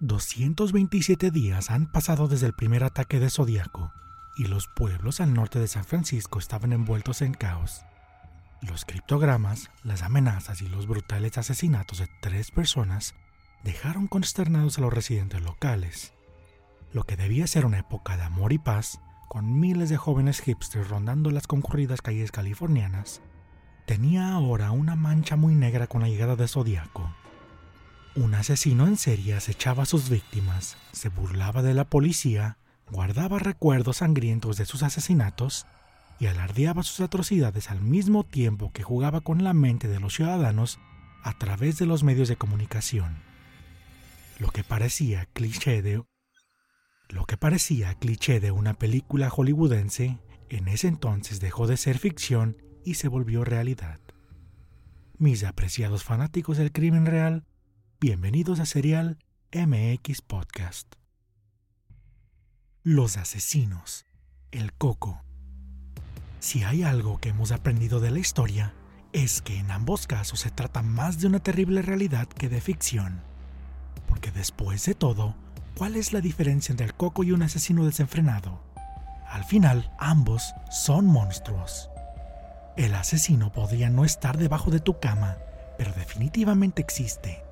227 días han pasado desde el primer ataque de Zodíaco y los pueblos al norte de San Francisco estaban envueltos en caos. Los criptogramas, las amenazas y los brutales asesinatos de tres personas dejaron consternados a los residentes locales. Lo que debía ser una época de amor y paz, con miles de jóvenes hipsters rondando las concurridas calles californianas, tenía ahora una mancha muy negra con la llegada de Zodíaco. Un asesino en serie acechaba a sus víctimas, se burlaba de la policía, guardaba recuerdos sangrientos de sus asesinatos y alardeaba sus atrocidades al mismo tiempo que jugaba con la mente de los ciudadanos a través de los medios de comunicación. Lo que parecía cliché de una película hollywoodense en ese entonces dejó de ser ficción y se volvió realidad. Mis apreciados fanáticos del crimen real, Bienvenidos a Serial MX Podcast. Los asesinos. El coco. Si hay algo que hemos aprendido de la historia, es que en ambos casos se trata más de una terrible realidad que de ficción. Porque después de todo, ¿cuál es la diferencia entre el coco y un asesino desenfrenado? Al final, ambos son monstruos. El asesino podría no estar debajo de tu cama, pero definitivamente existe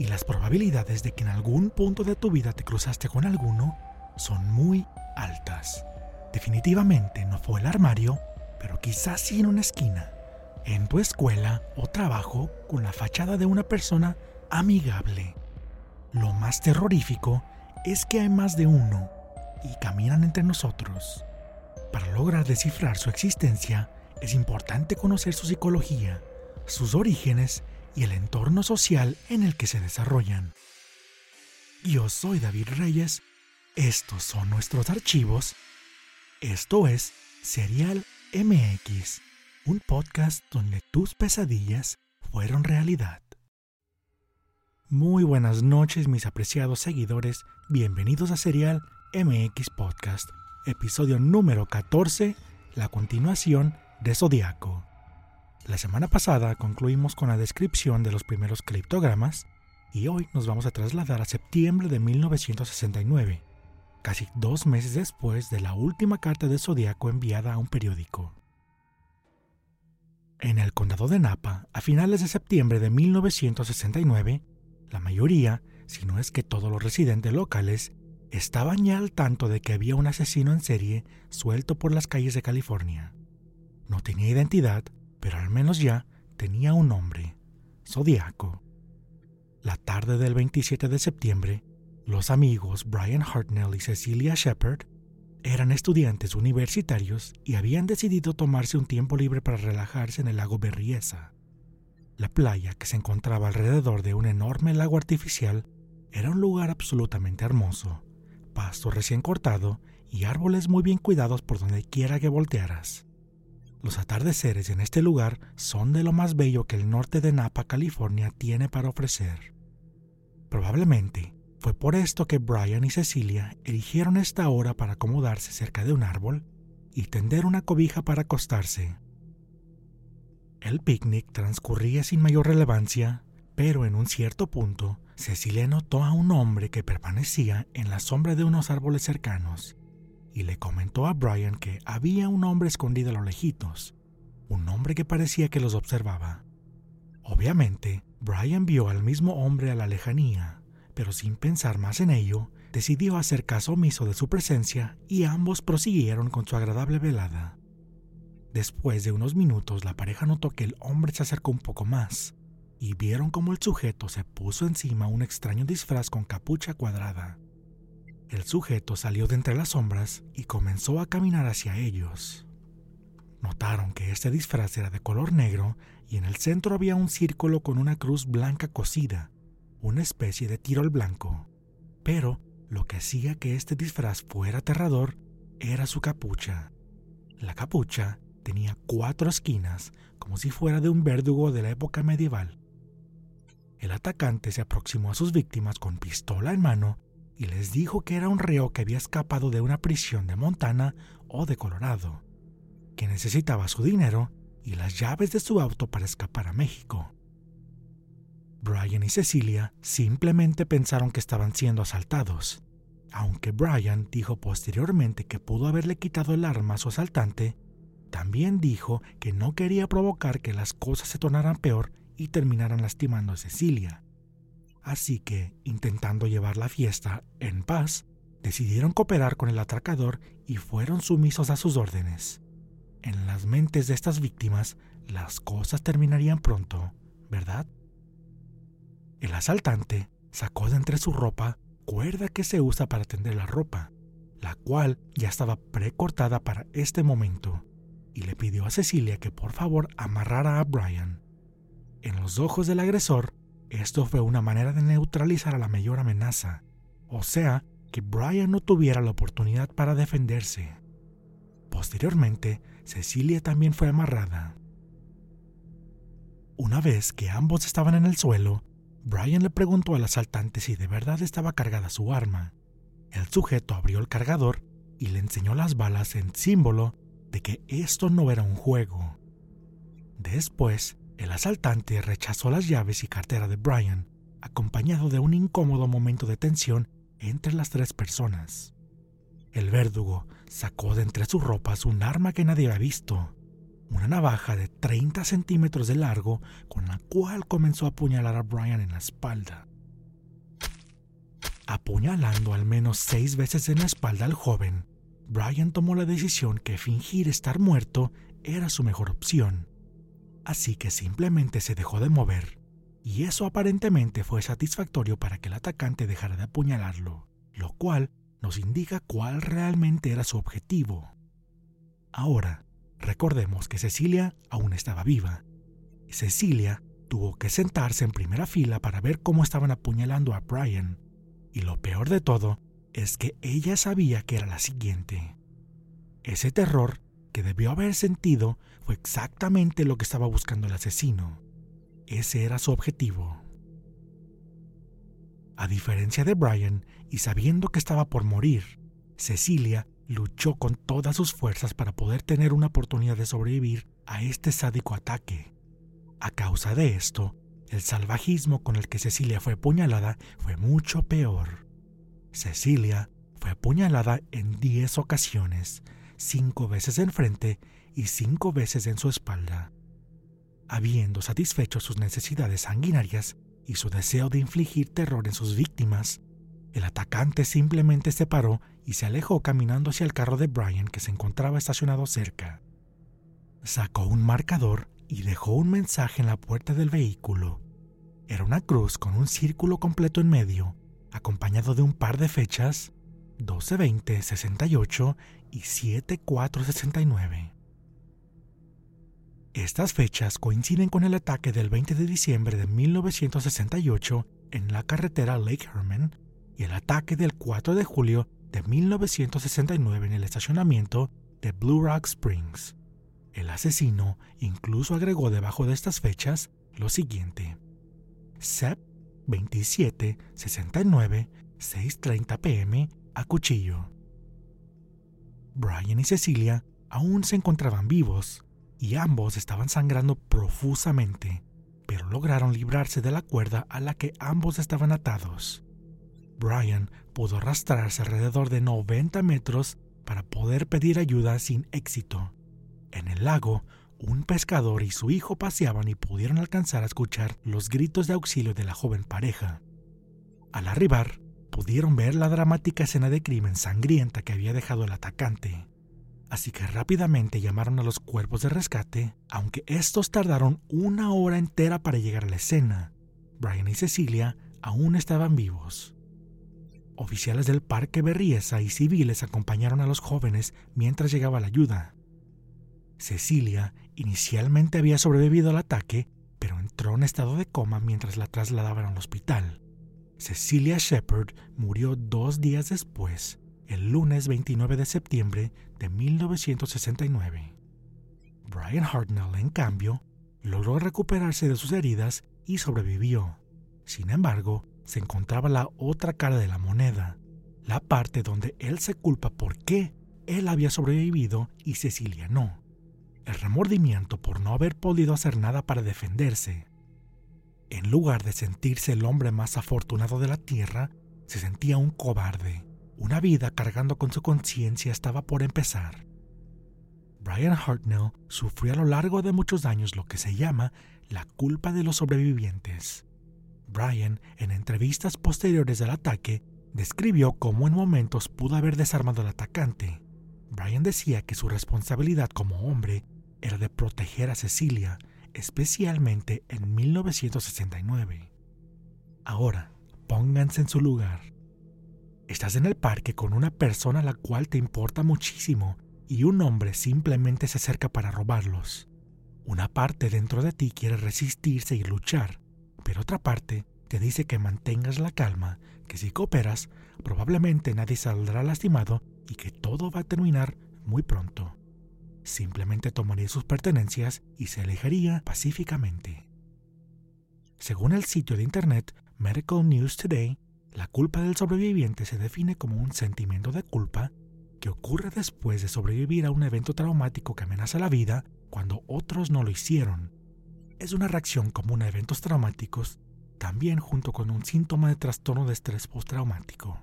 y las probabilidades de que en algún punto de tu vida te cruzaste con alguno son muy altas. Definitivamente no fue el armario, pero quizás sí en una esquina, en tu escuela o trabajo con la fachada de una persona amigable. Lo más terrorífico es que hay más de uno y caminan entre nosotros. Para lograr descifrar su existencia es importante conocer su psicología, sus orígenes y el entorno social en el que se desarrollan. Yo soy David Reyes, estos son nuestros archivos, esto es Serial MX, un podcast donde tus pesadillas fueron realidad. Muy buenas noches mis apreciados seguidores, bienvenidos a Serial MX Podcast, episodio número 14, la continuación de Zodiaco. La semana pasada concluimos con la descripción de los primeros criptogramas y hoy nos vamos a trasladar a septiembre de 1969, casi dos meses después de la última carta de Zodíaco enviada a un periódico. En el condado de Napa, a finales de septiembre de 1969, la mayoría, si no es que todos los residentes locales, estaban ya al tanto de que había un asesino en serie suelto por las calles de California. No tenía identidad, pero al menos ya tenía un nombre, Zodíaco. La tarde del 27 de septiembre, los amigos Brian Hartnell y Cecilia Shepard eran estudiantes universitarios y habían decidido tomarse un tiempo libre para relajarse en el lago Berriesa. La playa, que se encontraba alrededor de un enorme lago artificial, era un lugar absolutamente hermoso, pasto recién cortado y árboles muy bien cuidados por donde quiera que voltearas. Los atardeceres en este lugar son de lo más bello que el norte de Napa, California, tiene para ofrecer. Probablemente fue por esto que Brian y Cecilia eligieron esta hora para acomodarse cerca de un árbol y tender una cobija para acostarse. El picnic transcurría sin mayor relevancia, pero en un cierto punto Cecilia notó a un hombre que permanecía en la sombra de unos árboles cercanos y le comentó a Brian que había un hombre escondido a lo lejitos, un hombre que parecía que los observaba. Obviamente, Brian vio al mismo hombre a la lejanía, pero sin pensar más en ello, decidió hacer caso omiso de su presencia y ambos prosiguieron con su agradable velada. Después de unos minutos, la pareja notó que el hombre se acercó un poco más, y vieron cómo el sujeto se puso encima un extraño disfraz con capucha cuadrada. El sujeto salió de entre las sombras y comenzó a caminar hacia ellos. Notaron que este disfraz era de color negro y en el centro había un círculo con una cruz blanca cosida, una especie de tiro al blanco. Pero lo que hacía que este disfraz fuera aterrador era su capucha. La capucha tenía cuatro esquinas, como si fuera de un verdugo de la época medieval. El atacante se aproximó a sus víctimas con pistola en mano y les dijo que era un reo que había escapado de una prisión de Montana o de Colorado, que necesitaba su dinero y las llaves de su auto para escapar a México. Brian y Cecilia simplemente pensaron que estaban siendo asaltados. Aunque Brian dijo posteriormente que pudo haberle quitado el arma a su asaltante, también dijo que no quería provocar que las cosas se tornaran peor y terminaran lastimando a Cecilia. Así que, intentando llevar la fiesta en paz, decidieron cooperar con el atracador y fueron sumisos a sus órdenes. En las mentes de estas víctimas, las cosas terminarían pronto, ¿verdad? El asaltante sacó de entre su ropa cuerda que se usa para tender la ropa, la cual ya estaba precortada para este momento, y le pidió a Cecilia que por favor amarrara a Brian. En los ojos del agresor, esto fue una manera de neutralizar a la mayor amenaza, o sea, que Brian no tuviera la oportunidad para defenderse. Posteriormente, Cecilia también fue amarrada. Una vez que ambos estaban en el suelo, Brian le preguntó al asaltante si de verdad estaba cargada su arma. El sujeto abrió el cargador y le enseñó las balas en símbolo de que esto no era un juego. Después, el asaltante rechazó las llaves y cartera de Brian, acompañado de un incómodo momento de tensión entre las tres personas. El verdugo sacó de entre sus ropas un arma que nadie había visto, una navaja de 30 centímetros de largo con la cual comenzó a apuñalar a Brian en la espalda. Apuñalando al menos seis veces en la espalda al joven, Brian tomó la decisión que fingir estar muerto era su mejor opción. Así que simplemente se dejó de mover, y eso aparentemente fue satisfactorio para que el atacante dejara de apuñalarlo, lo cual nos indica cuál realmente era su objetivo. Ahora, recordemos que Cecilia aún estaba viva. Cecilia tuvo que sentarse en primera fila para ver cómo estaban apuñalando a Brian, y lo peor de todo es que ella sabía que era la siguiente. Ese terror que debió haber sentido fue exactamente lo que estaba buscando el asesino. Ese era su objetivo. A diferencia de Brian, y sabiendo que estaba por morir, Cecilia luchó con todas sus fuerzas para poder tener una oportunidad de sobrevivir a este sádico ataque. A causa de esto, el salvajismo con el que Cecilia fue apuñalada fue mucho peor. Cecilia fue apuñalada en 10 ocasiones, cinco veces en frente y cinco veces en su espalda. Habiendo satisfecho sus necesidades sanguinarias y su deseo de infligir terror en sus víctimas, el atacante simplemente se paró y se alejó caminando hacia el carro de Brian que se encontraba estacionado cerca. Sacó un marcador y dejó un mensaje en la puerta del vehículo. Era una cruz con un círculo completo en medio, acompañado de un par de fechas 12-20-68 y 7-4-69. Estas fechas coinciden con el ataque del 20 de diciembre de 1968 en la carretera Lake Herman y el ataque del 4 de julio de 1969 en el estacionamiento de Blue Rock Springs. El asesino incluso agregó debajo de estas fechas lo siguiente: SEP 27 69 6:30 pm a cuchillo. Brian y Cecilia aún se encontraban vivos y ambos estaban sangrando profusamente, pero lograron librarse de la cuerda a la que ambos estaban atados. Brian pudo arrastrarse alrededor de 90 metros para poder pedir ayuda sin éxito. En el lago, un pescador y su hijo paseaban y pudieron alcanzar a escuchar los gritos de auxilio de la joven pareja. Al arribar, pudieron ver la dramática escena de crimen sangrienta que había dejado el atacante. Así que rápidamente llamaron a los cuerpos de rescate, aunque estos tardaron una hora entera para llegar a la escena. Brian y Cecilia aún estaban vivos. Oficiales del Parque Berriesa y civiles acompañaron a los jóvenes mientras llegaba la ayuda. Cecilia inicialmente había sobrevivido al ataque, pero entró en estado de coma mientras la trasladaban al hospital. Cecilia Shepard murió dos días después, el lunes 29 de septiembre de 1969. Brian Hartnell, en cambio, logró recuperarse de sus heridas y sobrevivió. Sin embargo, se encontraba la otra cara de la moneda, la parte donde él se culpa por qué él había sobrevivido y Cecilia no. El remordimiento por no haber podido hacer nada para defenderse. En lugar de sentirse el hombre más afortunado de la Tierra, se sentía un cobarde. Una vida cargando con su conciencia estaba por empezar. Brian Hartnell sufrió a lo largo de muchos años lo que se llama la culpa de los sobrevivientes. Brian, en entrevistas posteriores al ataque, describió cómo en momentos pudo haber desarmado al atacante. Brian decía que su responsabilidad como hombre era de proteger a Cecilia, especialmente en 1969. Ahora, pónganse en su lugar. Estás en el parque con una persona a la cual te importa muchísimo y un hombre simplemente se acerca para robarlos. Una parte dentro de ti quiere resistirse y luchar, pero otra parte te dice que mantengas la calma, que si cooperas, probablemente nadie saldrá lastimado y que todo va a terminar muy pronto. Simplemente tomaría sus pertenencias y se alejaría pacíficamente. Según el sitio de internet Medical News Today, la culpa del sobreviviente se define como un sentimiento de culpa que ocurre después de sobrevivir a un evento traumático que amenaza la vida cuando otros no lo hicieron. Es una reacción común a eventos traumáticos, también junto con un síntoma de trastorno de estrés postraumático.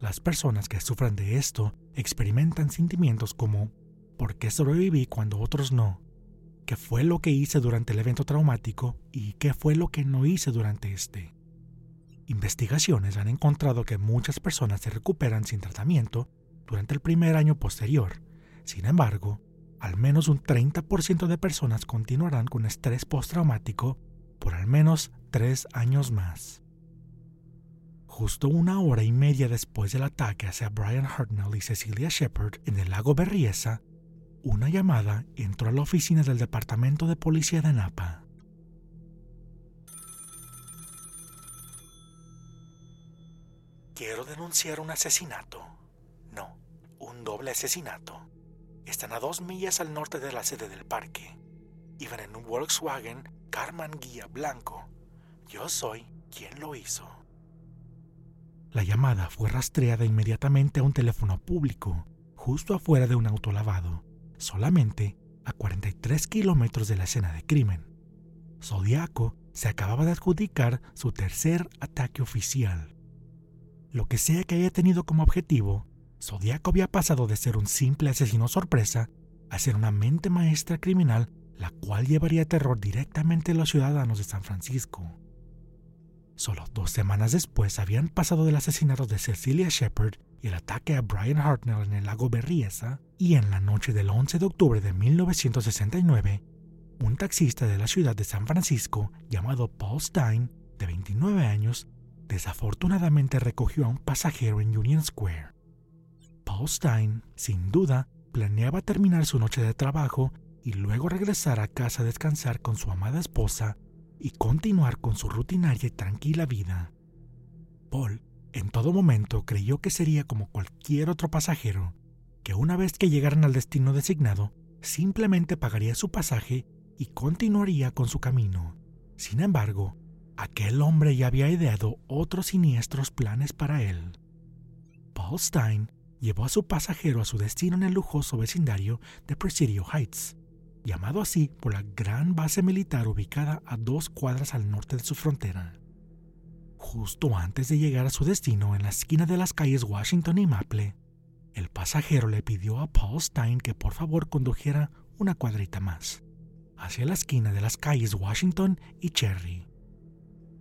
Las personas que sufren de esto experimentan sentimientos como ¿por qué sobreviví cuando otros no? ¿Qué fue lo que hice durante el evento traumático y qué fue lo que no hice durante este? Investigaciones han encontrado que muchas personas se recuperan sin tratamiento durante el primer año posterior. Sin embargo, al menos un 30% de personas continuarán con estrés postraumático por al menos tres años más. Justo una hora y media después del ataque hacia Brian Hartnell y Cecilia Shepard en el lago Berriesa, una llamada entró a la oficina del Departamento de Policía de Napa. Quiero denunciar un asesinato. No, un doble asesinato. Están a dos millas al norte de la sede del parque. Iban en un Volkswagen Carman Guía Blanco. Yo soy quien lo hizo. La llamada fue rastreada inmediatamente a un teléfono público, justo afuera de un auto lavado, solamente a 43 kilómetros de la escena de crimen. Zodiaco se acababa de adjudicar su tercer ataque oficial. Lo que sea que haya tenido como objetivo, Zodiaco había pasado de ser un simple asesino sorpresa a ser una mente maestra criminal la cual llevaría terror directamente a los ciudadanos de San Francisco. Solo dos semanas después habían pasado del asesinato de Cecilia Shepard y el ataque a Brian Hartnell en el lago Berriesa, y en la noche del 11 de octubre de 1969, un taxista de la ciudad de San Francisco llamado Paul Stein, de 29 años, desafortunadamente recogió a un pasajero en Union Square. Paul Stein, sin duda, planeaba terminar su noche de trabajo y luego regresar a casa a descansar con su amada esposa y continuar con su rutinaria y tranquila vida. Paul en todo momento creyó que sería como cualquier otro pasajero, que una vez que llegaran al destino designado, simplemente pagaría su pasaje y continuaría con su camino. Sin embargo, aquel hombre ya había ideado otros siniestros planes para él. Paul Stein llevó a su pasajero a su destino en el lujoso vecindario de Presidio Heights, llamado así por la gran base militar ubicada a dos cuadras al norte de su frontera. Justo antes de llegar a su destino en la esquina de las calles Washington y Maple, el pasajero le pidió a Paul Stein que por favor condujera una cuadrita más, hacia la esquina de las calles Washington y Cherry.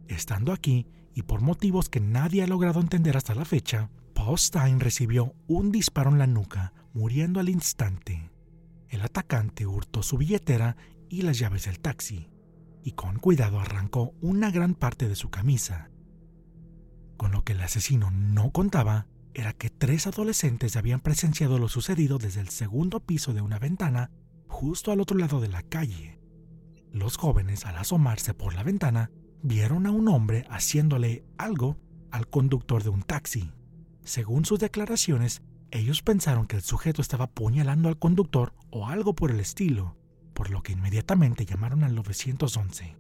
Estando aquí, y por motivos que nadie ha logrado entender hasta la fecha, Paul Stein recibió un disparo en la nuca, muriendo al instante. El atacante hurtó su billetera y las llaves del taxi, y con cuidado arrancó una gran parte de su camisa. Con lo que el asesino no contaba era que tres adolescentes habían presenciado lo sucedido desde el segundo piso de una ventana justo al otro lado de la calle. Los jóvenes, al asomarse por la ventana, vieron a un hombre haciéndole algo al conductor de un taxi. Según sus declaraciones, ellos pensaron que el sujeto estaba apuñalando al conductor o algo por el estilo, por lo que inmediatamente llamaron al 911.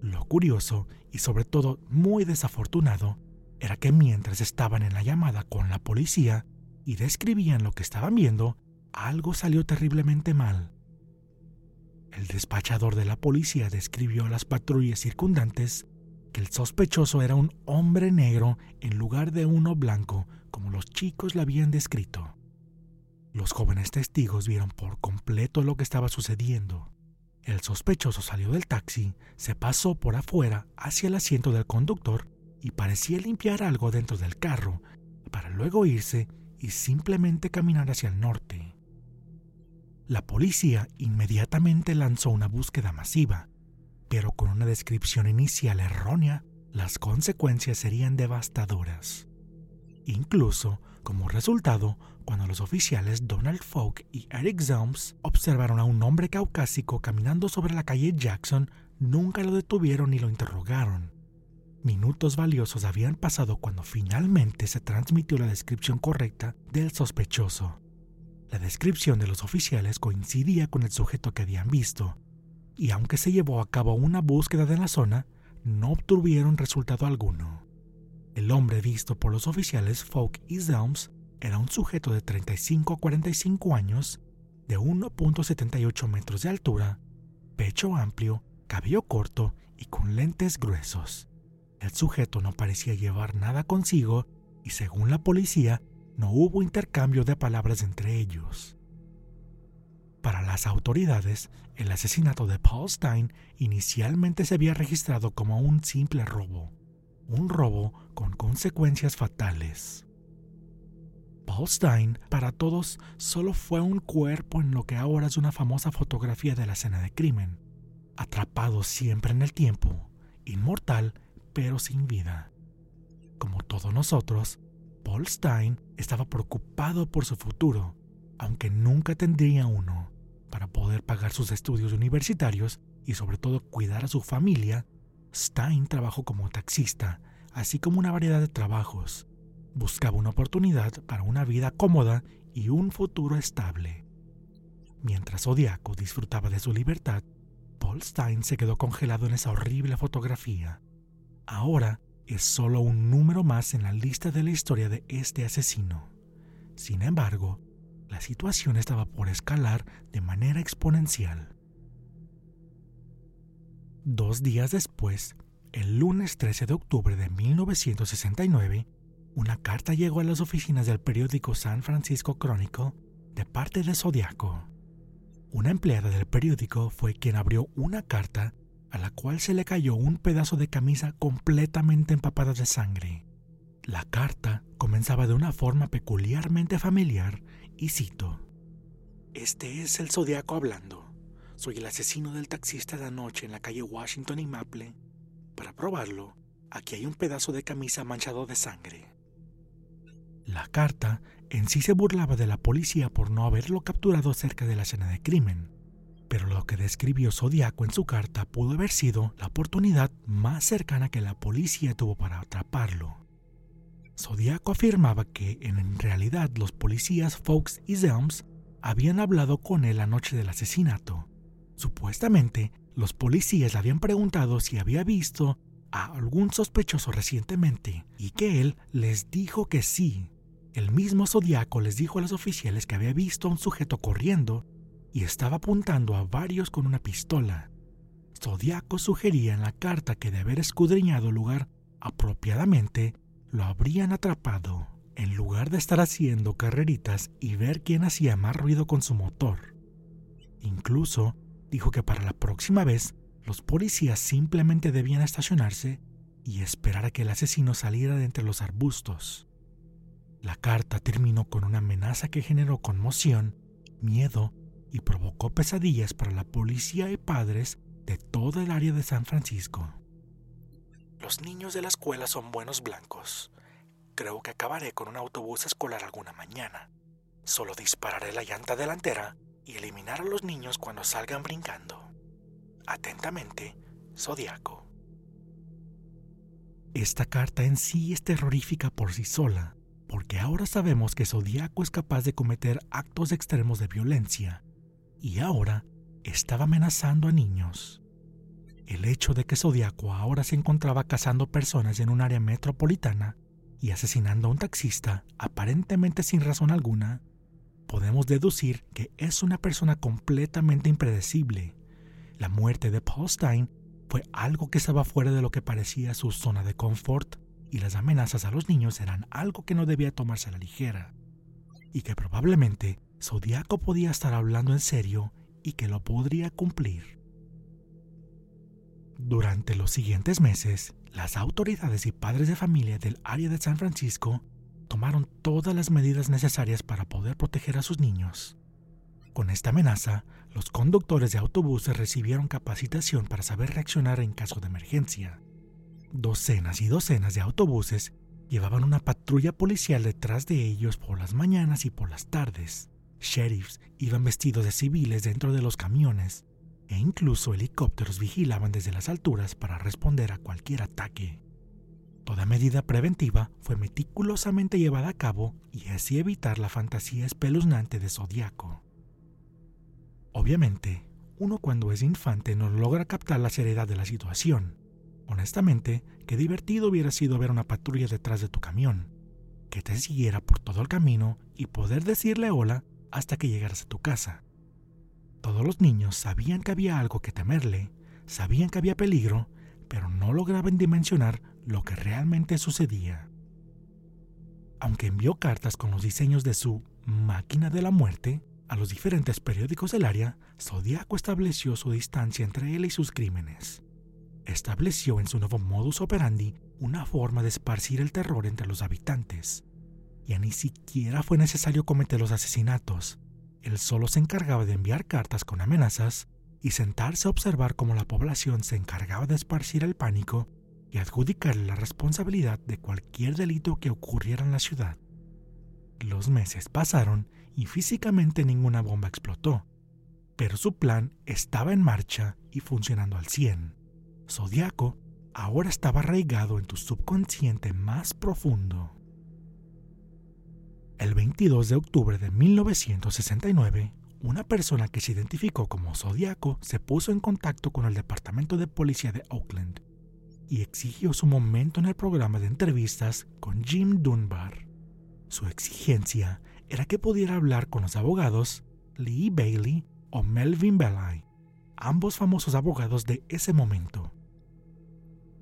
Lo curioso y sobre todo muy desafortunado era que mientras estaban en la llamada con la policía y describían lo que estaban viendo, algo salió terriblemente mal. El despachador de la policía describió a las patrullas circundantes que el sospechoso era un hombre negro en lugar de uno blanco, como los chicos le habían descrito. Los jóvenes testigos vieron por completo lo que estaba sucediendo. El sospechoso salió del taxi, se pasó por afuera hacia el asiento del conductor y parecía limpiar algo dentro del carro, para luego irse y simplemente caminar hacia el norte. La policía inmediatamente lanzó una búsqueda masiva, pero con una descripción inicial errónea, las consecuencias serían devastadoras. Incluso, como resultado, cuando los oficiales Donald Falk y Eric Zelms observaron a un hombre caucásico caminando sobre la calle Jackson, nunca lo detuvieron ni lo interrogaron. Minutos valiosos habían pasado cuando finalmente se transmitió la descripción correcta del sospechoso. La descripción de los oficiales coincidía con el sujeto que habían visto, y aunque se llevó a cabo una búsqueda de la zona, no obtuvieron resultado alguno. El hombre visto por los oficiales Falk y Zelms era un sujeto de 35 a 45 años, de 1.78 metros de altura, pecho amplio, cabello corto y con lentes gruesos. El sujeto no parecía llevar nada consigo y según la policía no hubo intercambio de palabras entre ellos. Para las autoridades, el asesinato de Paul Stein inicialmente se había registrado como un simple robo, un robo con consecuencias fatales. Paul Stein, para todos, solo fue un cuerpo en lo que ahora es una famosa fotografía de la escena de crimen, atrapado siempre en el tiempo, inmortal pero sin vida. Como todos nosotros, Paul Stein estaba preocupado por su futuro, aunque nunca tendría uno, para poder pagar sus estudios universitarios y sobre todo cuidar a su familia. Stein trabajó como taxista, así como una variedad de trabajos. Buscaba una oportunidad para una vida cómoda y un futuro estable. Mientras Zodiaco disfrutaba de su libertad, Paul Stein se quedó congelado en esa horrible fotografía. Ahora es solo un número más en la lista de la historia de este asesino. Sin embargo, la situación estaba por escalar de manera exponencial. Dos días después, el lunes 13 de octubre de 1969, una carta llegó a las oficinas del periódico San Francisco Chronicle de parte de Zodiaco. Una empleada del periódico fue quien abrió una carta a la cual se le cayó un pedazo de camisa completamente empapada de sangre. La carta comenzaba de una forma peculiarmente familiar y cito: Este es el zodiaco hablando. Soy el asesino del taxista de anoche en la calle Washington y Maple. Para probarlo, aquí hay un pedazo de camisa manchado de sangre. La carta en sí se burlaba de la policía por no haberlo capturado cerca de la escena de crimen pero lo que describió Zodiaco en su carta pudo haber sido la oportunidad más cercana que la policía tuvo para atraparlo. Zodiaco afirmaba que en realidad los policías Fox y Zelms habían hablado con él la noche del asesinato. Supuestamente, los policías le habían preguntado si había visto a algún sospechoso recientemente y que él les dijo que sí. El mismo Zodiaco les dijo a los oficiales que había visto a un sujeto corriendo y estaba apuntando a varios con una pistola. Zodiaco sugería en la carta que de haber escudriñado el lugar apropiadamente, lo habrían atrapado, en lugar de estar haciendo carreritas y ver quién hacía más ruido con su motor. Incluso dijo que para la próxima vez los policías simplemente debían estacionarse y esperar a que el asesino saliera de entre los arbustos. La carta terminó con una amenaza que generó conmoción, miedo y provocó pesadillas para la policía y padres de toda el área de San Francisco. Los niños de la escuela son buenos blancos. Creo que acabaré con un autobús escolar alguna mañana. Solo dispararé la llanta delantera y eliminar a los niños cuando salgan brincando. Atentamente, Zodiaco. Esta carta en sí es terrorífica por sí sola, porque ahora sabemos que Zodiaco es capaz de cometer actos extremos de violencia y ahora estaba amenazando a niños. El hecho de que Zodiaco ahora se encontraba cazando personas en un área metropolitana y asesinando a un taxista aparentemente sin razón alguna, podemos deducir que es una persona completamente impredecible, La muerte de Paul Stein fue algo que estaba fuera de lo que parecía su zona de confort y las amenazas a los niños eran algo que no debía tomarse a la ligera y que probablemente Zodiaco podía estar hablando en serio y que lo podría cumplir. Durante los siguientes meses, las autoridades y padres de familia del área de San Francisco tomaron todas las medidas necesarias para poder proteger a sus niños. Con esta amenaza, los conductores de autobuses recibieron capacitación para saber reaccionar en caso de emergencia. Docenas y docenas de autobuses llevaban una patrulla policial detrás de ellos por las mañanas y por las tardes. Sheriffs iban vestidos de civiles dentro de los camiones e incluso helicópteros vigilaban desde las alturas para responder a cualquier ataque. Toda medida preventiva fue meticulosamente llevada a cabo y así evitar la fantasía espeluznante de Zodíaco. Obviamente, uno cuando es infante no logra captar la seriedad de la situación. Honestamente, qué divertido hubiera sido ver una patrulla detrás de tu camión, que te siguiera por todo el camino y poder decirle hola hasta que llegaras a tu casa. Todos los niños sabían que había algo que temerle, sabían que había peligro, pero no lograban dimensionar lo que realmente sucedía. Aunque envió cartas con los diseños de su máquina de la muerte a los diferentes periódicos del área, Zodiaco estableció su distancia entre él y sus crímenes. Estableció en su nuevo modus operandi una forma de esparcir el terror entre los habitantes. Ya ni siquiera fue necesario cometer los asesinatos, él solo se encargaba de enviar cartas con amenazas y sentarse a observar cómo la población se encargaba de esparcir el pánico y adjudicarle la responsabilidad de cualquier delito que ocurriera en la ciudad. Los meses pasaron y físicamente ninguna bomba explotó, pero su plan estaba en marcha y funcionando al 100. Zodiaco ahora estaba arraigado en tu subconsciente más profundo. El 22 de octubre de 1969, una persona que se identificó como Zodiaco se puso en contacto con el Departamento de Policía de Oakland y exigió su momento en el programa de entrevistas con Jim Dunbar. Su exigencia era que pudiera hablar con los abogados Lee Bailey o Melvin Belli, ambos famosos abogados de ese momento.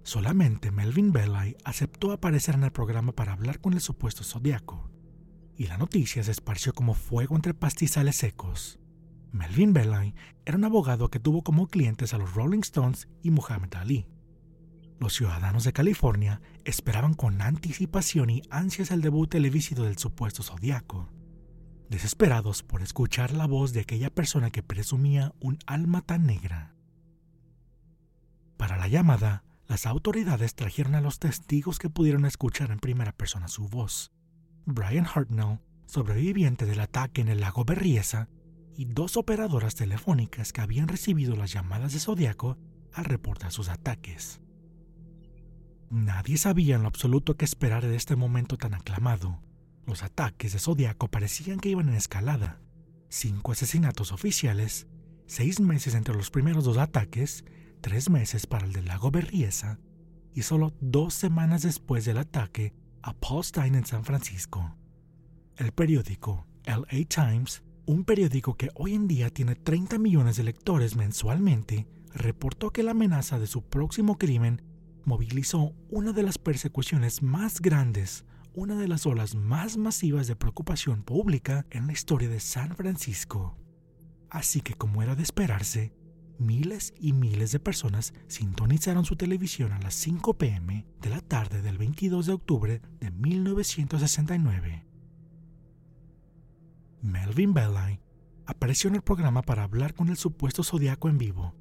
Solamente Melvin Belli aceptó aparecer en el programa para hablar con el supuesto Zodiaco y la noticia se esparció como fuego entre pastizales secos. Melvin Belli era un abogado que tuvo como clientes a los Rolling Stones y Muhammad Ali. Los ciudadanos de California esperaban con anticipación y ansias el debut televisivo del supuesto zodiaco, desesperados por escuchar la voz de aquella persona que presumía un alma tan negra. Para la llamada, las autoridades trajeron a los testigos que pudieron escuchar en primera persona su voz, Brian Hartnell, sobreviviente del ataque en el lago Berriesa, y dos operadoras telefónicas que habían recibido las llamadas de Zodiaco al reportar sus ataques. Nadie sabía en lo absoluto qué esperar de este momento tan aclamado. Los ataques de Zodiaco parecían que iban en escalada. Cinco asesinatos oficiales, seis meses entre los primeros dos ataques, tres meses para el del lago Berriesa, y solo dos semanas después del ataque a Paul Stein en San Francisco. El periódico LA Times, un periódico que hoy en día tiene 30 millones de lectores mensualmente, reportó que la amenaza de su próximo crimen movilizó una de las persecuciones más grandes, una de las olas más masivas de preocupación pública en la historia de San Francisco. Así que como era de esperarse, miles y miles de personas sintonizaron su televisión a las 5 pm de la tarde del 22 de octubre de 1969. Melvin Belli apareció en el programa para hablar con el supuesto zodiaco en vivo.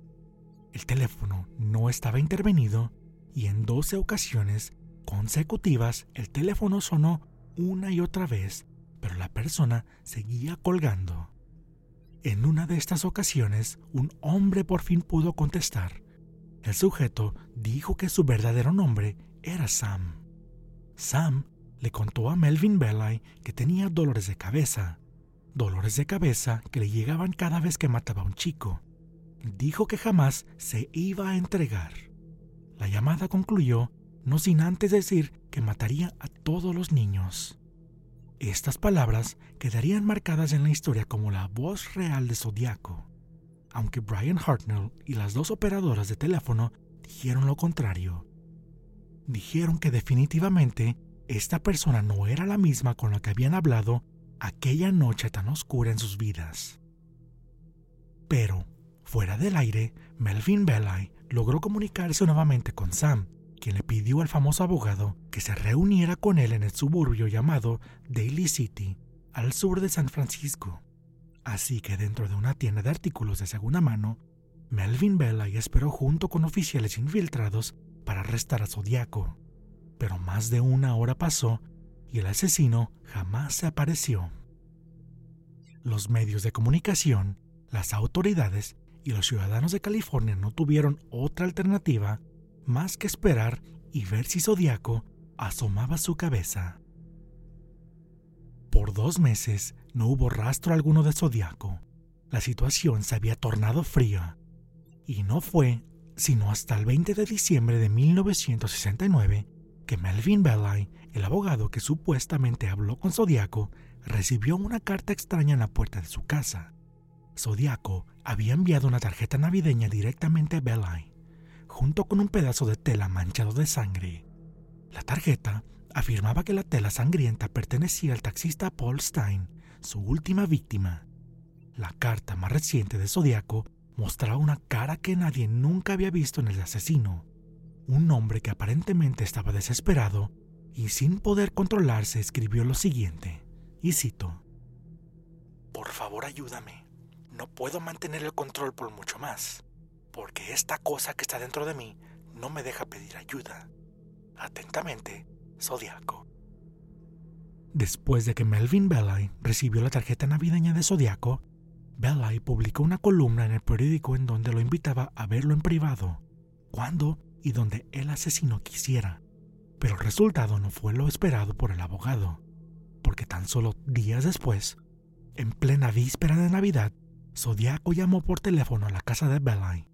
El teléfono no estaba intervenido y en 12 ocasiones consecutivas el teléfono sonó una y otra vez, pero la persona seguía colgando. En una de estas ocasiones, un hombre por fin pudo contestar. El sujeto dijo que su verdadero nombre era Sam. Sam le contó a Melvin Belli que tenía dolores de cabeza, dolores de cabeza que le llegaban cada vez que mataba a un chico. Dijo que jamás se iba a entregar. La llamada concluyó no sin antes decir que mataría a todos los niños. Estas palabras quedarían marcadas en la historia como la voz real de Zodiaco. aunque Brian Hartnell y las dos operadoras de teléfono dijeron lo contrario. Dijeron que definitivamente esta persona no era la misma con la que habían hablado aquella noche tan oscura en sus vidas. Pero, fuera del aire, Melvin Belay logró comunicarse nuevamente con Sam, quien le pidió al famoso abogado que se reuniera con él en el suburbio llamado Daly City, al sur de San Francisco. Así que dentro de una tienda de artículos de segunda mano, Melvin Belay esperó junto con oficiales infiltrados para arrestar a Zodiaco. Pero más de una hora pasó y el asesino jamás se apareció. Los medios de comunicación, las autoridades y los ciudadanos de California no tuvieron otra alternativa más que esperar y ver si Zodiaco asomaba su cabeza. Por dos meses no hubo rastro alguno de Zodiaco. La situación se había tornado fría. Y no fue sino hasta el 20 de diciembre de 1969 que Melvin Belay, el abogado que supuestamente habló con Zodiaco, recibió una carta extraña en la puerta de su casa. Zodiaco había enviado una tarjeta navideña directamente a Belay, junto con un pedazo de tela manchado de sangre. La tarjeta afirmaba que la tela sangrienta pertenecía al taxista Paul Stein, su última víctima. La carta más reciente de Zodiaco mostraba una cara que nadie nunca había visto en el asesino, un hombre que aparentemente estaba desesperado y sin poder controlarse escribió lo siguiente, y cito, Por favor ayúdame, no puedo mantener el control por mucho más, porque esta cosa que está dentro de mí no me deja pedir ayuda. Atentamente, Zodiaco. Después de que Melvin Belay recibió la tarjeta navideña de Zodiaco, Belay publicó una columna en el periódico en donde lo invitaba a verlo en privado, cuando y donde el asesino quisiera. Pero el resultado no fue lo esperado por el abogado, porque tan solo días después, en plena víspera de Navidad, Zodiaco llamó por teléfono a la casa de Belay,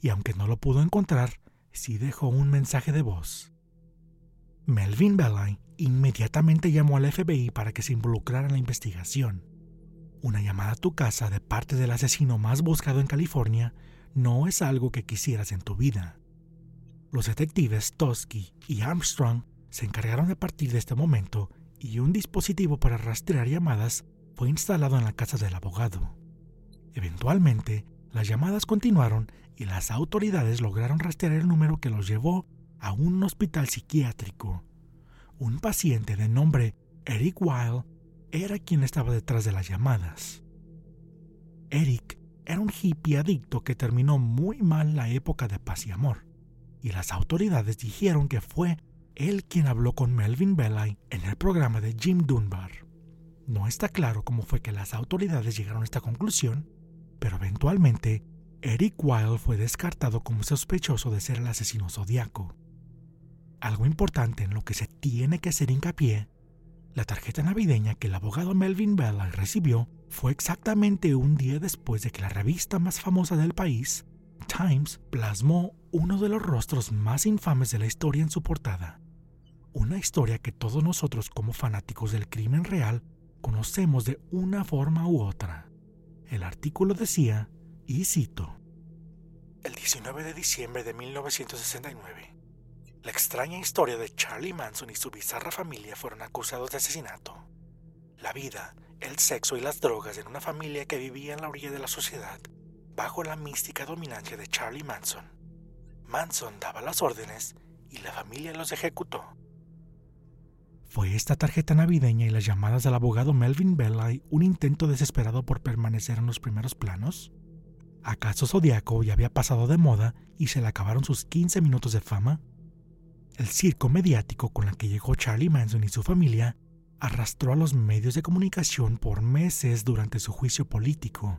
y aunque no lo pudo encontrar, sí dejó un mensaje de voz. Melvin Belay inmediatamente llamó al FBI para que se involucrara en la investigación. Una llamada a tu casa de parte del asesino más buscado en California no es algo que quisieras en tu vida. Los detectives Tosky y Armstrong se encargaron de partir de este momento y un dispositivo para rastrear llamadas fue instalado en la casa del abogado. Eventualmente, las llamadas continuaron y las autoridades lograron rastrear el número que los llevó a un hospital psiquiátrico. Un paciente de nombre Eric Weil era quien estaba detrás de las llamadas. Eric era un hippie adicto que terminó muy mal la época de paz y amor y las autoridades dijeron que fue él quien habló con Melvin Belay en el programa de Jim Dunbar. No está claro cómo fue que las autoridades llegaron a esta conclusión, pero eventualmente Eric Wilde fue descartado como sospechoso de ser el asesino zodiaco. Algo importante en lo que se tiene que hacer hincapié, la tarjeta navideña que el abogado Melvin Belay recibió fue exactamente un día después de que la revista más famosa del país, Times plasmó uno de los rostros más infames de la historia en su portada. Una historia que todos nosotros como fanáticos del crimen real conocemos de una forma u otra. El artículo decía, y cito, El 19 de diciembre de 1969, la extraña historia de Charlie Manson y su bizarra familia fueron acusados de asesinato. La vida, el sexo y las drogas en una familia que vivía en la orilla de la sociedad bajo la mística dominancia de Charlie Manson. Manson daba las órdenes y la familia los ejecutó. ¿Fue esta tarjeta navideña y las llamadas del abogado Melvin Belay un intento desesperado por permanecer en los primeros planos? ¿Acaso Zodiaco ya había pasado de moda y se le acabaron sus 15 minutos de fama? El circo mediático con el que llegó Charlie Manson y su familia arrastró a los medios de comunicación por meses durante su juicio político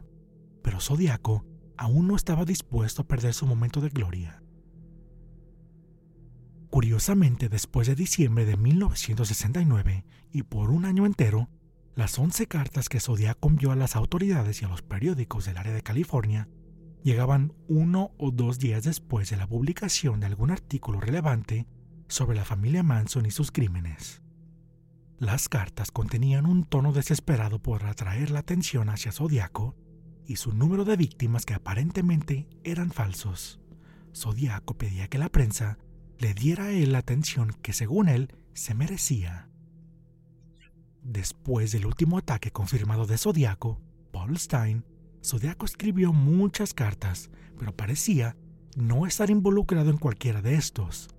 pero Zodiaco aún no estaba dispuesto a perder su momento de gloria. Curiosamente, después de diciembre de 1969 y por un año entero, las 11 cartas que Zodiaco envió a las autoridades y a los periódicos del área de California llegaban uno o dos días después de la publicación de algún artículo relevante sobre la familia Manson y sus crímenes. Las cartas contenían un tono desesperado por atraer la atención hacia Zodiaco y su número de víctimas que aparentemente eran falsos. Zodiaco pedía que la prensa le diera a él la atención que según él se merecía. Después del último ataque confirmado de Zodiaco, Paul Stein, Zodiaco escribió muchas cartas, pero parecía no estar involucrado en cualquiera de estos.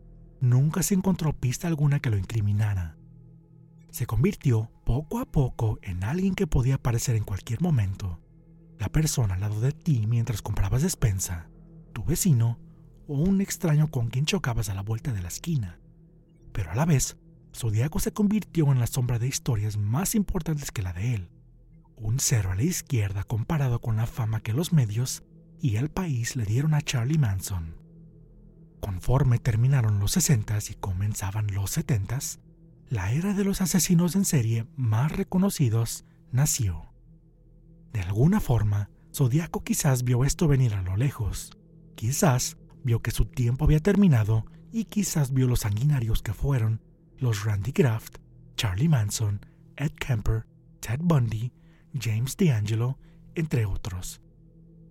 Nunca se encontró pista alguna que lo incriminara. Se convirtió poco a poco en alguien que podía aparecer en cualquier momento. La persona al lado de ti mientras comprabas despensa, tu vecino o un extraño con quien chocabas a la vuelta de la esquina. Pero a la vez, Zodíaco se convirtió en la sombra de historias más importantes que la de él. Un cero a la izquierda comparado con la fama que los medios y el país le dieron a Charlie Manson. Conforme terminaron los 60 y comenzaban los 70 la era de los asesinos en serie más reconocidos nació. De alguna forma, Zodíaco quizás vio esto venir a lo lejos. Quizás vio que su tiempo había terminado y quizás vio los sanguinarios que fueron los Randy Graft, Charlie Manson, Ed Kemper, Ted Bundy, James DeAngelo, entre otros.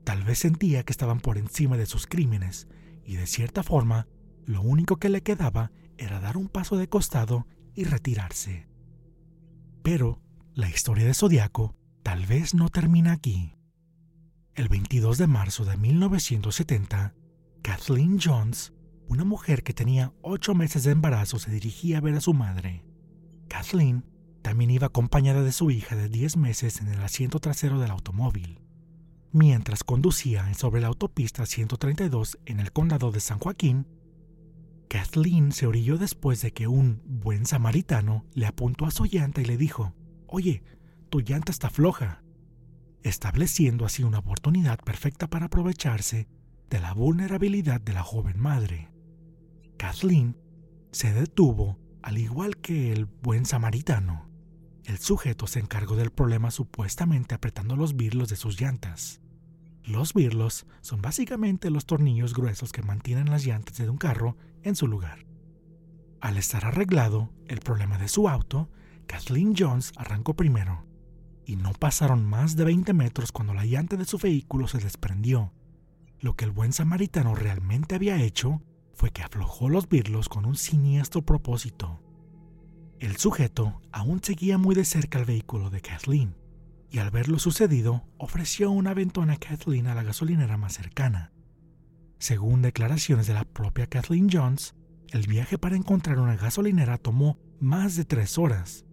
Tal vez sentía que estaban por encima de sus crímenes y de cierta forma lo único que le quedaba era dar un paso de costado y retirarse. Pero la historia de Zodiaco tal vez no termina aquí. El 22 de marzo de 1970, Kathleen Jones, una mujer que tenía ocho meses de embarazo, se dirigía a ver a su madre. Kathleen también iba acompañada de su hija de 10 meses en el asiento trasero del automóvil. Mientras conducía sobre la autopista 132 en el condado de San Joaquín, Kathleen se orilló después de que un buen samaritano le apuntó a su llanta y le dijo, Oye, tu llanta está floja, estableciendo así una oportunidad perfecta para aprovecharse de la vulnerabilidad de la joven madre. Kathleen se detuvo al igual que el buen samaritano. El sujeto se encargó del problema supuestamente apretando los birlos de sus llantas. Los birlos son básicamente los tornillos gruesos que mantienen las llantas de un carro en su lugar. Al estar arreglado el problema de su auto, Kathleen Jones arrancó primero, y no pasaron más de 20 metros cuando la llanta de su vehículo se desprendió lo que el buen samaritano realmente había hecho fue que aflojó los birlos con un siniestro propósito. El sujeto aún seguía muy de cerca el vehículo de Kathleen, y al ver lo sucedido ofreció una ventona a Kathleen a la gasolinera más cercana. Según declaraciones de la propia Kathleen Jones, el viaje para encontrar una gasolinera tomó más de tres horas,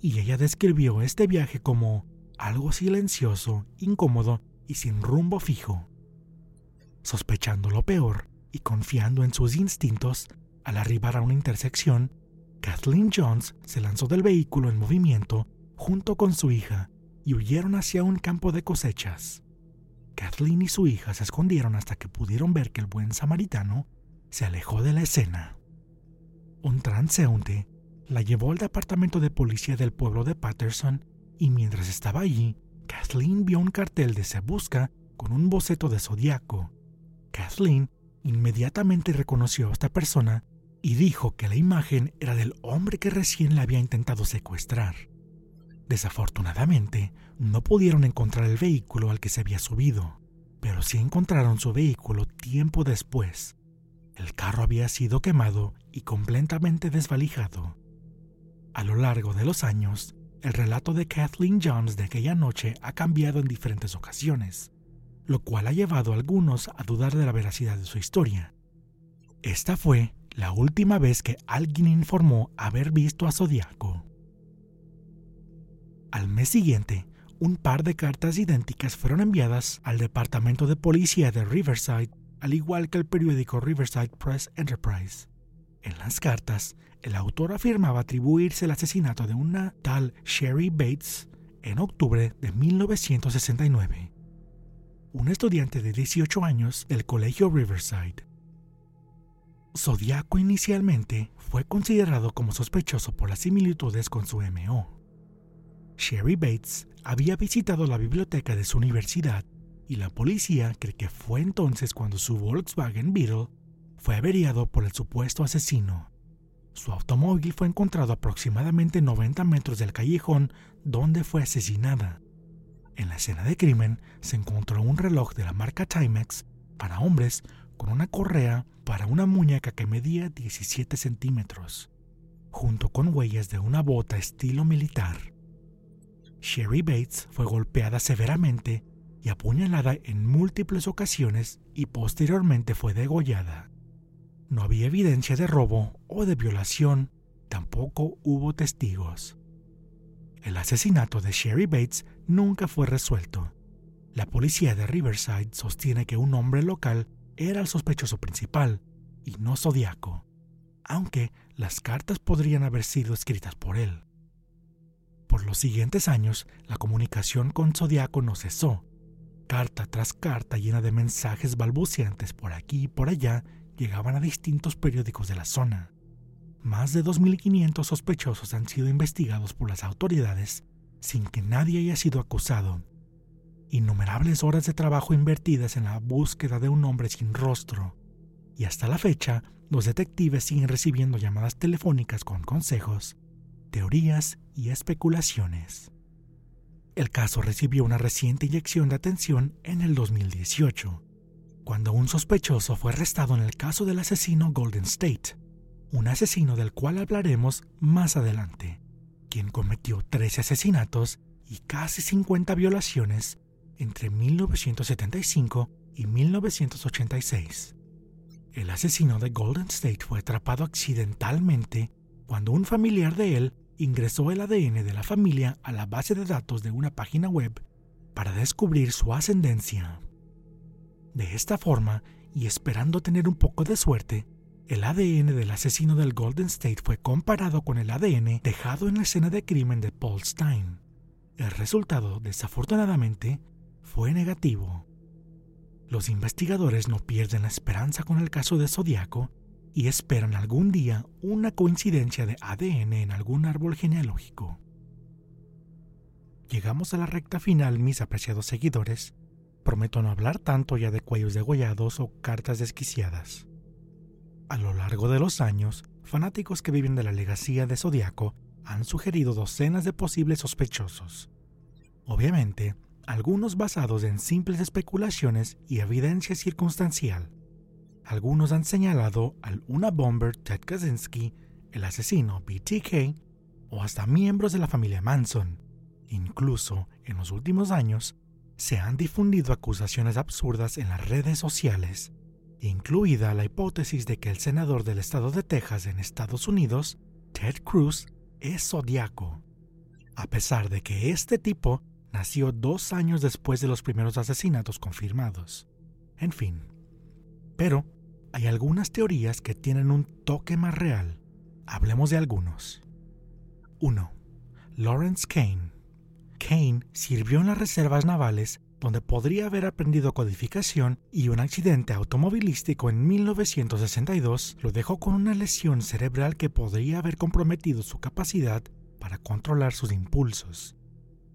y ella describió este viaje como algo silencioso, incómodo y sin rumbo fijo. Sospechando lo peor y confiando en sus instintos, al arribar a una intersección, Kathleen Jones se lanzó del vehículo en movimiento junto con su hija y huyeron hacia un campo de cosechas. Kathleen y su hija se escondieron hasta que pudieron ver que el buen samaritano se alejó de la escena. Un transeúnte la llevó al departamento de policía del pueblo de Patterson y mientras estaba allí, Kathleen vio un cartel de Se Busca con un boceto de zodiaco Kathleen inmediatamente reconoció a esta persona y dijo que la imagen era del hombre que recién la había intentado secuestrar. Desafortunadamente, no pudieron encontrar el vehículo al que se había subido, pero sí encontraron su vehículo tiempo después. El carro había sido quemado y completamente desvalijado. A lo largo de los años, el relato de Kathleen Jones de aquella noche ha cambiado en diferentes ocasiones lo cual ha llevado a algunos a dudar de la veracidad de su historia. Esta fue la última vez que alguien informó haber visto a Zodiaco. Al mes siguiente, un par de cartas idénticas fueron enviadas al Departamento de Policía de Riverside, al igual que el periódico Riverside Press Enterprise. En las cartas, el autor afirmaba atribuirse el asesinato de una tal Sherry Bates en octubre de 1969 un estudiante de 18 años del Colegio Riverside. Zodiaco inicialmente fue considerado como sospechoso por las similitudes con su MO. Sherry Bates había visitado la biblioteca de su universidad y la policía cree que fue entonces cuando su Volkswagen Beetle fue averiado por el supuesto asesino. Su automóvil fue encontrado aproximadamente 90 metros del callejón donde fue asesinada. En la escena de crimen se encontró un reloj de la marca Timex para hombres con una correa para una muñeca que medía 17 centímetros, junto con huellas de una bota estilo militar. Sherry Bates fue golpeada severamente y apuñalada en múltiples ocasiones y posteriormente fue degollada. No había evidencia de robo o de violación, tampoco hubo testigos. El asesinato de Sherry Bates nunca fue resuelto. La policía de Riverside sostiene que un hombre local era el sospechoso principal y no Zodiaco, aunque las cartas podrían haber sido escritas por él. Por los siguientes años, la comunicación con Zodiaco no cesó. Carta tras carta llena de mensajes balbuceantes por aquí y por allá llegaban a distintos periódicos de la zona. Más de 2.500 sospechosos han sido investigados por las autoridades sin que nadie haya sido acusado. Innumerables horas de trabajo invertidas en la búsqueda de un hombre sin rostro. Y hasta la fecha, los detectives siguen recibiendo llamadas telefónicas con consejos, teorías y especulaciones. El caso recibió una reciente inyección de atención en el 2018, cuando un sospechoso fue arrestado en el caso del asesino Golden State, un asesino del cual hablaremos más adelante, quien cometió 13 asesinatos y casi 50 violaciones entre 1975 y 1986. El asesino de Golden State fue atrapado accidentalmente cuando un familiar de él ingresó el ADN de la familia a la base de datos de una página web para descubrir su ascendencia. De esta forma, y esperando tener un poco de suerte, el ADN del asesino del Golden State fue comparado con el ADN dejado en la escena de crimen de Paul Stein. El resultado, desafortunadamente, fue negativo. Los investigadores no pierden la esperanza con el caso de Zodiaco y esperan algún día una coincidencia de ADN en algún árbol genealógico. Llegamos a la recta final, mis apreciados seguidores. Prometo no hablar tanto ya de cuellos degollados o cartas desquiciadas. A lo largo de los años, fanáticos que viven de la legacía de Zodiaco han sugerido docenas de posibles sospechosos. Obviamente, algunos basados en simples especulaciones y evidencia circunstancial. Algunos han señalado al una bomber Ted Kaczynski, el asesino BTK o hasta miembros de la familia Manson. Incluso, en los últimos años, se han difundido acusaciones absurdas en las redes sociales, incluida la hipótesis de que el senador del estado de Texas en Estados Unidos, Ted Cruz, es zodiaco, a pesar de que este tipo nació dos años después de los primeros asesinatos confirmados. En fin. Pero hay algunas teorías que tienen un toque más real. Hablemos de algunos. 1. Lawrence Kane. Kane sirvió en las reservas navales donde podría haber aprendido codificación y un accidente automovilístico en 1962 lo dejó con una lesión cerebral que podría haber comprometido su capacidad para controlar sus impulsos.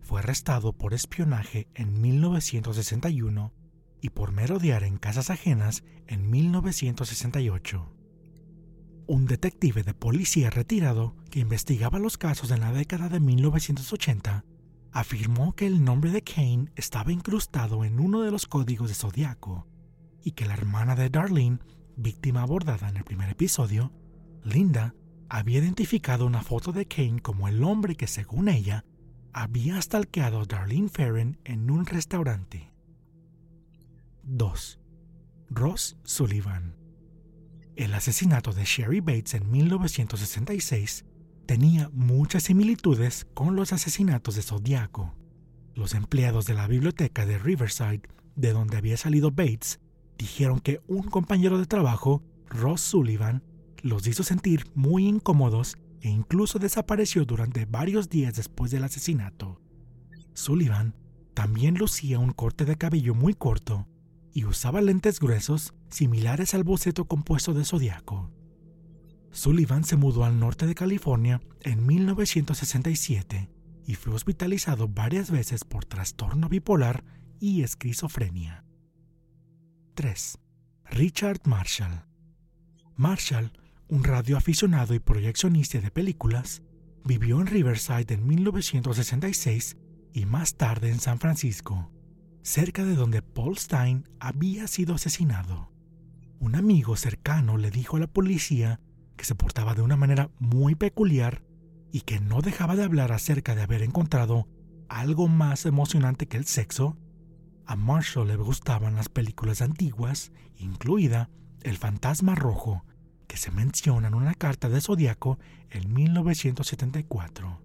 Fue arrestado por espionaje en 1961 y por merodear en casas ajenas en 1968. Un detective de policía retirado que investigaba los casos en la década de 1980 afirmó que el nombre de Kane estaba incrustado en uno de los códigos de Zodiaco y que la hermana de Darlene, víctima abordada en el primer episodio, Linda, había identificado una foto de Kane como el hombre que, según ella, había stalkeado a Darlene Ferren en un restaurante. 2. Ross Sullivan. El asesinato de Sherry Bates en 1966 tenía muchas similitudes con los asesinatos de Zodiaco. Los empleados de la biblioteca de Riverside, de donde había salido Bates, dijeron que un compañero de trabajo, Ross Sullivan, los hizo sentir muy incómodos e incluso desapareció durante varios días después del asesinato. Sullivan también lucía un corte de cabello muy corto y usaba lentes gruesos similares al boceto compuesto de Zodiaco. Sullivan se mudó al norte de California en 1967 y fue hospitalizado varias veces por trastorno bipolar y esquizofrenia. 3. Richard Marshall. Marshall, un radioaficionado y proyeccionista de películas, vivió en Riverside en 1966 y más tarde en San Francisco, cerca de donde Paul Stein había sido asesinado. Un amigo cercano le dijo a la policía que se portaba de una manera muy peculiar y que no dejaba de hablar acerca de haber encontrado algo más emocionante que el sexo. A Marshall le gustaban las películas antiguas, incluida El Fantasma Rojo, que se menciona en una carta de Zodíaco en 1974.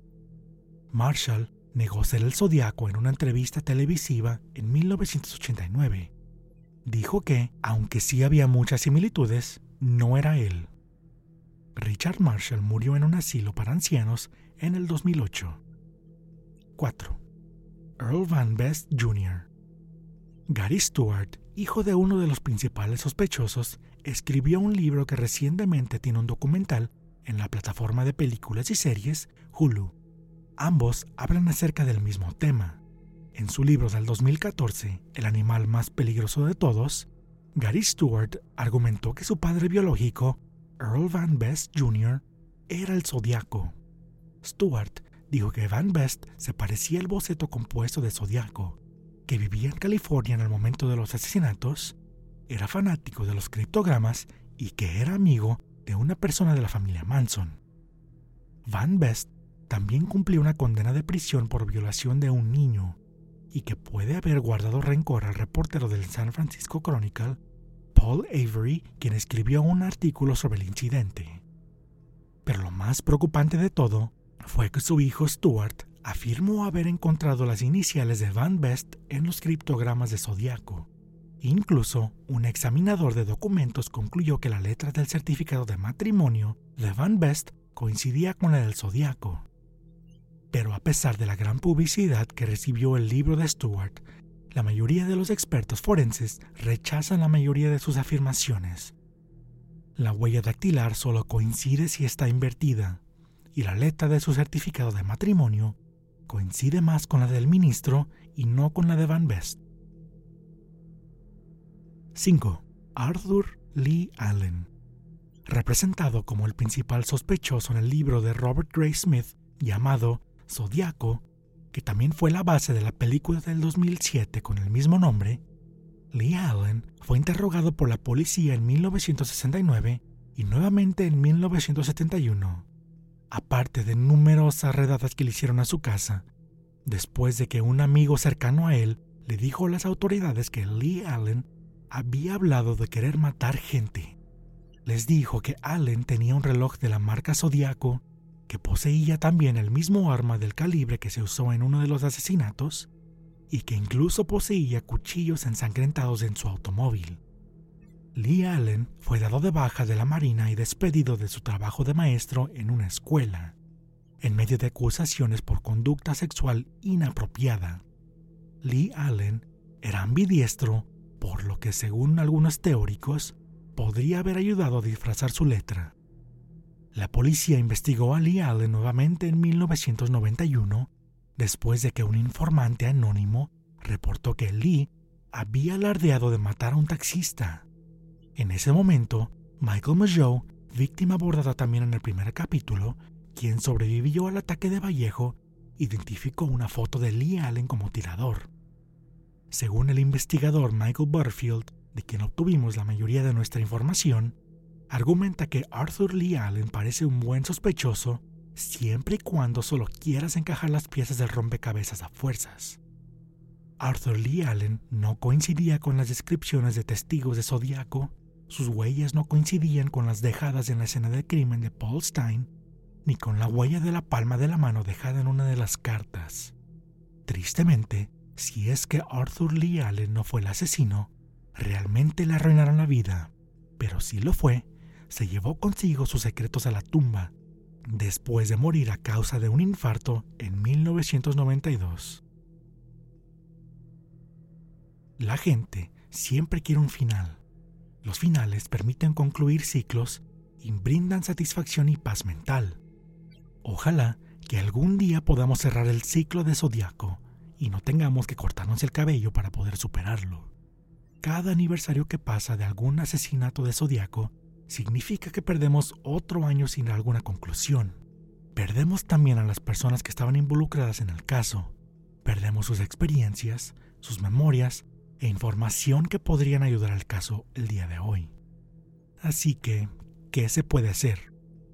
Marshall negó ser el Zodíaco en una entrevista televisiva en 1989. Dijo que, aunque sí había muchas similitudes, no era él. Richard Marshall murió en un asilo para ancianos en el 2008. 4. Earl Van Best Jr. Gary Stewart, hijo de uno de los principales sospechosos, escribió un libro que recientemente tiene un documental en la plataforma de películas y series Hulu. Ambos hablan acerca del mismo tema. En su libro del 2014, El animal más peligroso de todos, Gary Stewart argumentó que su padre biológico, Earl Van Best Jr., era el zodiaco. Stewart dijo que Van Best se parecía al boceto compuesto de zodiaco, que vivía en California en el momento de los asesinatos, era fanático de los criptogramas y que era amigo de una persona de la familia Manson. Van Best también cumplió una condena de prisión por violación de un niño y que puede haber guardado rencor al reportero del San Francisco Chronicle, Paul Avery, quien escribió un artículo sobre el incidente. Pero lo más preocupante de todo fue que su hijo Stuart afirmó haber encontrado las iniciales de Van Best en los criptogramas de Zodíaco. Incluso, un examinador de documentos concluyó que la letra del certificado de matrimonio de Van Best coincidía con la del Zodíaco. Pero a pesar de la gran publicidad que recibió el libro de Stewart, la mayoría de los expertos forenses rechazan la mayoría de sus afirmaciones. La huella dactilar solo coincide si está invertida, y la letra de su certificado de matrimonio coincide más con la del ministro y no con la de Van Best. 5. Arthur Lee Allen. Representado como el principal sospechoso en el libro de Robert Gray Smith llamado Zodíaco, que también fue la base de la película del 2007 con el mismo nombre, Lee Allen fue interrogado por la policía en 1969 y nuevamente en 1971, aparte de numerosas redadas que le hicieron a su casa, después de que un amigo cercano a él le dijo a las autoridades que Lee Allen había hablado de querer matar gente. Les dijo que Allen tenía un reloj de la marca Zodíaco que poseía también el mismo arma del calibre que se usó en uno de los asesinatos y que incluso poseía cuchillos ensangrentados en su automóvil. Lee Allen fue dado de baja de la Marina y despedido de su trabajo de maestro en una escuela, en medio de acusaciones por conducta sexual inapropiada. Lee Allen era ambidiestro, por lo que según algunos teóricos, podría haber ayudado a disfrazar su letra. La policía investigó a Lee Allen nuevamente en 1991 después de que un informante anónimo reportó que Lee había alardeado de matar a un taxista. En ese momento, Michael Mageau, víctima abordada también en el primer capítulo, quien sobrevivió al ataque de Vallejo, identificó una foto de Lee Allen como tirador. Según el investigador Michael Butterfield, de quien obtuvimos la mayoría de nuestra información, argumenta que Arthur Lee Allen parece un buen sospechoso siempre y cuando solo quieras encajar las piezas del rompecabezas a fuerzas. Arthur Lee Allen no coincidía con las descripciones de testigos de Zodíaco, sus huellas no coincidían con las dejadas en la escena del crimen de Paul Stein, ni con la huella de la palma de la mano dejada en una de las cartas. Tristemente, si es que Arthur Lee Allen no fue el asesino, realmente le arruinaron la vida, pero si lo fue, se llevó consigo sus secretos a la tumba, después de morir a causa de un infarto en 1992. La gente siempre quiere un final. Los finales permiten concluir ciclos y brindan satisfacción y paz mental. Ojalá que algún día podamos cerrar el ciclo de zodiaco y no tengamos que cortarnos el cabello para poder superarlo. Cada aniversario que pasa de algún asesinato de zodiaco significa que perdemos otro año sin alguna conclusión. Perdemos también a las personas que estaban involucradas en el caso, perdemos sus experiencias, sus memorias e información que podrían ayudar al caso el día de hoy. Así que, ¿qué se puede hacer?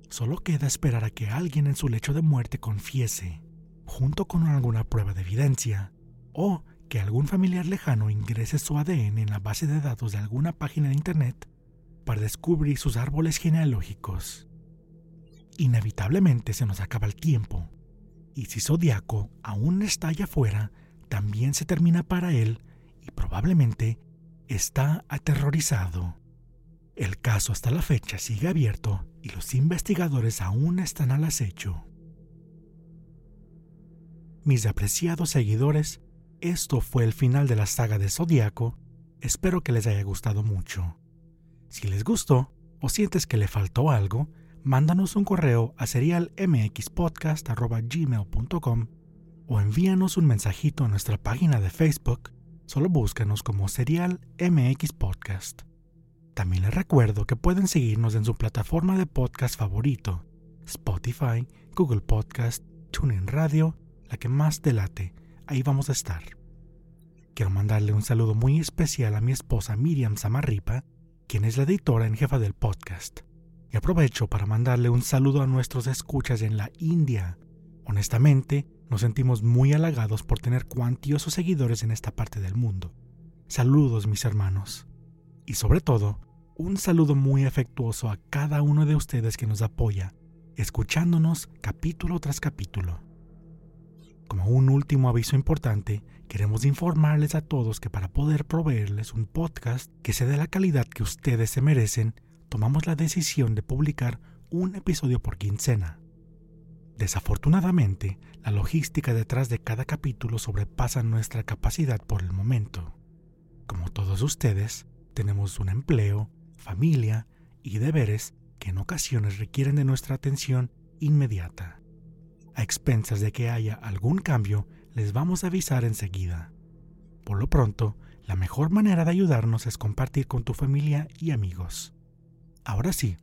Solo queda esperar a que alguien en su lecho de muerte confiese, junto con alguna prueba de evidencia, o que algún familiar lejano ingrese su ADN en la base de datos de alguna página de Internet para descubrir sus árboles genealógicos. Inevitablemente se nos acaba el tiempo, y si Zodiaco aún está allá afuera, también se termina para él y probablemente está aterrorizado. El caso hasta la fecha sigue abierto y los investigadores aún están al acecho. Mis apreciados seguidores, esto fue el final de la saga de Zodiaco. Espero que les haya gustado mucho. Si les gustó o sientes que le faltó algo, mándanos un correo a serialmxpodcast.gmail.com o envíanos un mensajito a nuestra página de Facebook. Solo búscanos como Serial MX Podcast. También les recuerdo que pueden seguirnos en su plataforma de podcast favorito, Spotify, Google Podcast, TuneIn Radio, la que más delate. Ahí vamos a estar. Quiero mandarle un saludo muy especial a mi esposa Miriam Samarripa, quien es la editora en jefa del podcast. Y aprovecho para mandarle un saludo a nuestros escuchas en la India. Honestamente, nos sentimos muy halagados por tener cuantiosos seguidores en esta parte del mundo. Saludos mis hermanos. Y sobre todo, un saludo muy afectuoso a cada uno de ustedes que nos apoya, escuchándonos capítulo tras capítulo. Como un último aviso importante, queremos informarles a todos que para poder proveerles un podcast que sea de la calidad que ustedes se merecen, tomamos la decisión de publicar un episodio por quincena. Desafortunadamente, la logística detrás de cada capítulo sobrepasa nuestra capacidad por el momento. Como todos ustedes, tenemos un empleo, familia y deberes que en ocasiones requieren de nuestra atención inmediata. A expensas de que haya algún cambio, les vamos a avisar enseguida. Por lo pronto, la mejor manera de ayudarnos es compartir con tu familia y amigos. Ahora sí,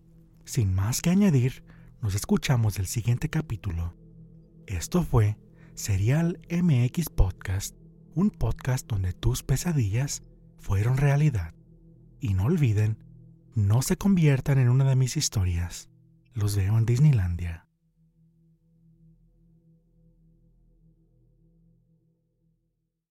sin más que añadir, nos escuchamos el siguiente capítulo. Esto fue Serial MX Podcast, un podcast donde tus pesadillas fueron realidad. Y no olviden, no se conviertan en una de mis historias. Los veo en Disneylandia.